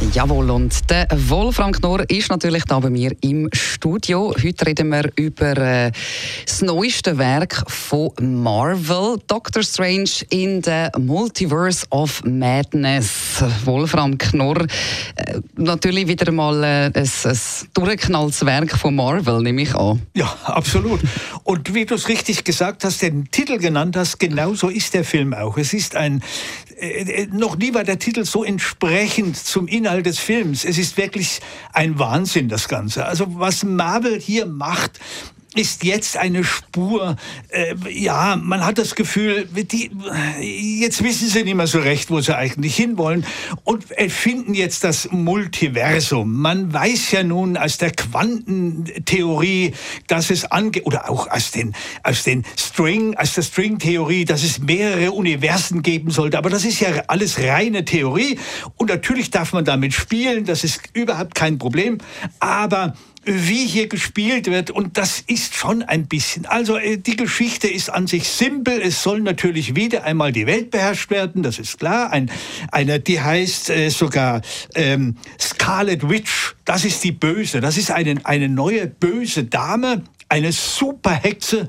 Jawohl, und der Wolfram Knorr ist natürlich da bei mir im Studio. Heute reden wir über äh, das neueste Werk von Marvel, Doctor Strange in the Multiverse of Madness. Wolfram Knorr, äh, natürlich wieder mal äh, ein, ein durchgeknalltes Werk von Marvel, nehme ich an. Ja, absolut. Und wie du es richtig gesagt hast, den Titel genannt hast, genauso ist der Film auch. Es ist ein, äh, noch nie war der Titel so entsprechend zum Inhalt des Films. Es ist wirklich ein Wahnsinn, das Ganze. Also was Marvel hier macht, ist jetzt eine Spur, äh, ja, man hat das Gefühl, die, jetzt wissen sie nicht mehr so recht, wo sie eigentlich hinwollen und erfinden jetzt das Multiversum. Man weiß ja nun aus der Quantentheorie, dass es ange oder auch aus den, aus den String, aus der Stringtheorie, dass es mehrere Universen geben sollte. Aber das ist ja alles reine Theorie und natürlich darf man damit spielen, das ist überhaupt kein Problem. Aber wie hier gespielt wird. Und das ist schon ein bisschen. Also äh, die Geschichte ist an sich simpel. Es soll natürlich wieder einmal die Welt beherrscht werden, das ist klar. Ein, eine, die heißt äh, sogar ähm, Scarlet Witch. Das ist die Böse. Das ist eine, eine neue böse Dame, eine Superhexe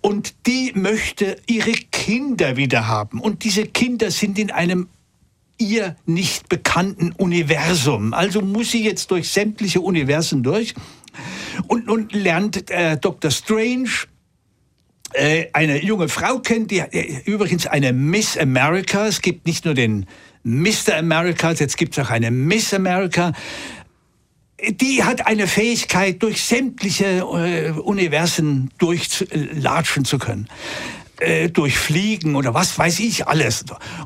und die möchte ihre Kinder wieder haben. Und diese Kinder sind in einem ihr nicht bekannten Universum. Also muss sie jetzt durch sämtliche Universen durch und nun lernt äh, Dr. Strange äh, eine junge Frau kennen, die äh, übrigens eine Miss America. Es gibt nicht nur den Mr. America, jetzt gibt es auch eine Miss America. Die hat eine Fähigkeit, durch sämtliche äh, Universen durchlatschen zu können äh, durchfliegen oder was weiß ich alles.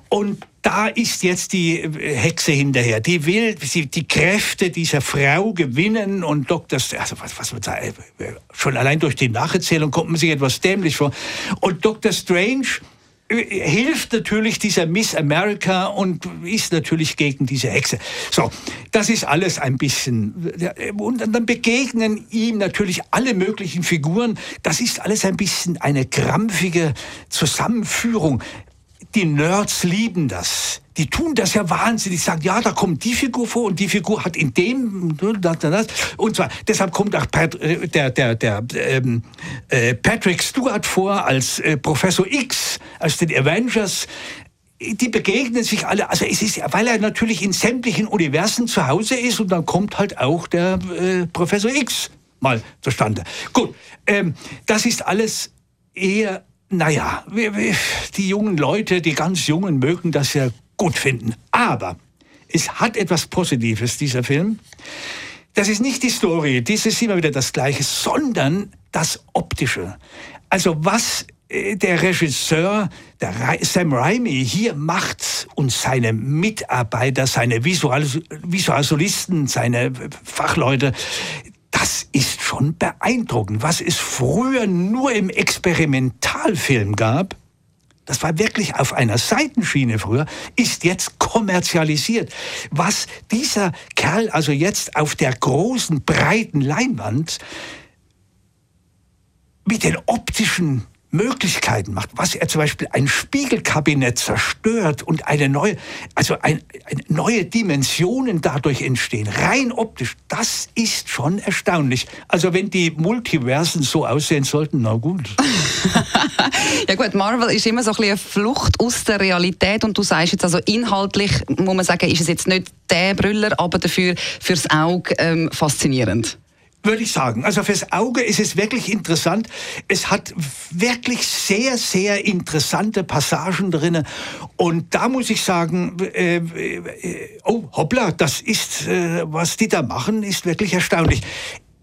Und da ist jetzt die äh, Hexe hinterher. Die will die Kräfte dieser Frau gewinnen und Dr. Also was, was man äh, schon allein durch die Nacherzählung kommt man sich etwas dämlich vor. Und Dr. Strange hilft natürlich dieser Miss America und ist natürlich gegen diese Hexe. So, das ist alles ein bisschen. Und dann begegnen ihm natürlich alle möglichen Figuren. Das ist alles ein bisschen eine krampfige Zusammenführung die Nerds lieben das. Die tun das ja wahnsinnig. Sagen, ja, da kommt die Figur vor und die Figur hat in dem das. und zwar deshalb kommt auch Pat, äh, der der der ähm, äh, Patrick Stewart vor als äh, Professor X aus den Avengers. Die begegnen sich alle, also es ist, weil er natürlich in sämtlichen Universen zu Hause ist und dann kommt halt auch der äh, Professor X mal zustande. Gut, ähm, das ist alles eher naja, die jungen Leute, die ganz Jungen mögen das ja gut finden. Aber es hat etwas Positives, dieser Film. Das ist nicht die Story, das ist immer wieder das Gleiche, sondern das Optische. Also was äh, der Regisseur, der Sam Raimi, hier macht und seine Mitarbeiter, seine Visualisten, seine Fachleute, das ist schon beeindruckend. Was es früher nur im Experimentalfilm gab, das war wirklich auf einer Seitenschiene früher, ist jetzt kommerzialisiert. Was dieser Kerl also jetzt auf der großen, breiten Leinwand mit den optischen Möglichkeiten macht, was er zum Beispiel ein Spiegelkabinett zerstört und eine neue, also ein, eine neue Dimensionen dadurch entstehen, rein optisch, das ist schon erstaunlich. Also wenn die Multiversen so aussehen sollten, na gut. ja gut, Marvel ist immer so ein bisschen eine Flucht aus der Realität und du sagst jetzt also inhaltlich, muss man sagen, ist es jetzt nicht der Brüller, aber dafür fürs Auge ähm, faszinierend würde ich sagen. Also fürs Auge ist es wirklich interessant. Es hat wirklich sehr, sehr interessante Passagen drin. Und da muss ich sagen, äh, äh, oh hoppla, das ist, äh, was die da machen, ist wirklich erstaunlich.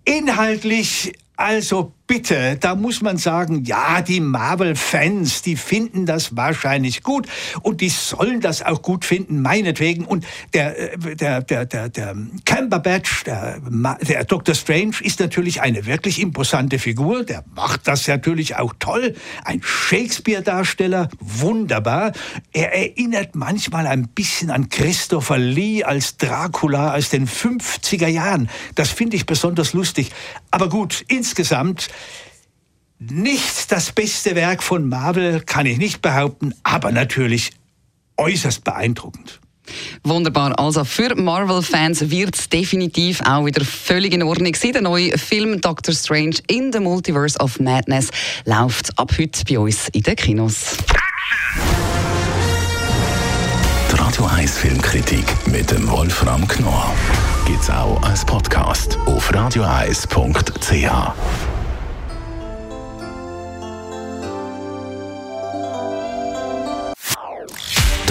Inhaltlich also bitte, da muss man sagen, ja, die Marvel-Fans, die finden das wahrscheinlich gut und die sollen das auch gut finden, meinetwegen. Und der, äh, der, der, der, der Cumberbatch, der, der Dr. Strange, ist natürlich eine wirklich imposante Figur. Der macht das natürlich auch toll. Ein Shakespeare-Darsteller, wunderbar. Er erinnert manchmal ein bisschen an Christopher Lee als Dracula aus den 50er Jahren. Das finde ich besonders lustig. Aber gut, insgesamt nicht das beste Werk von Marvel, kann ich nicht behaupten, aber natürlich äußerst beeindruckend. Wunderbar. Also für Marvel-Fans wird es definitiv auch wieder völlig in Ordnung sein. Der neue Film Doctor Strange in the Multiverse of Madness läuft ab heute bei uns in den Kinos. Die Radio 1 Filmkritik mit dem Wolfram Knorr gibt es auch als Podcast auf radioeis.ch.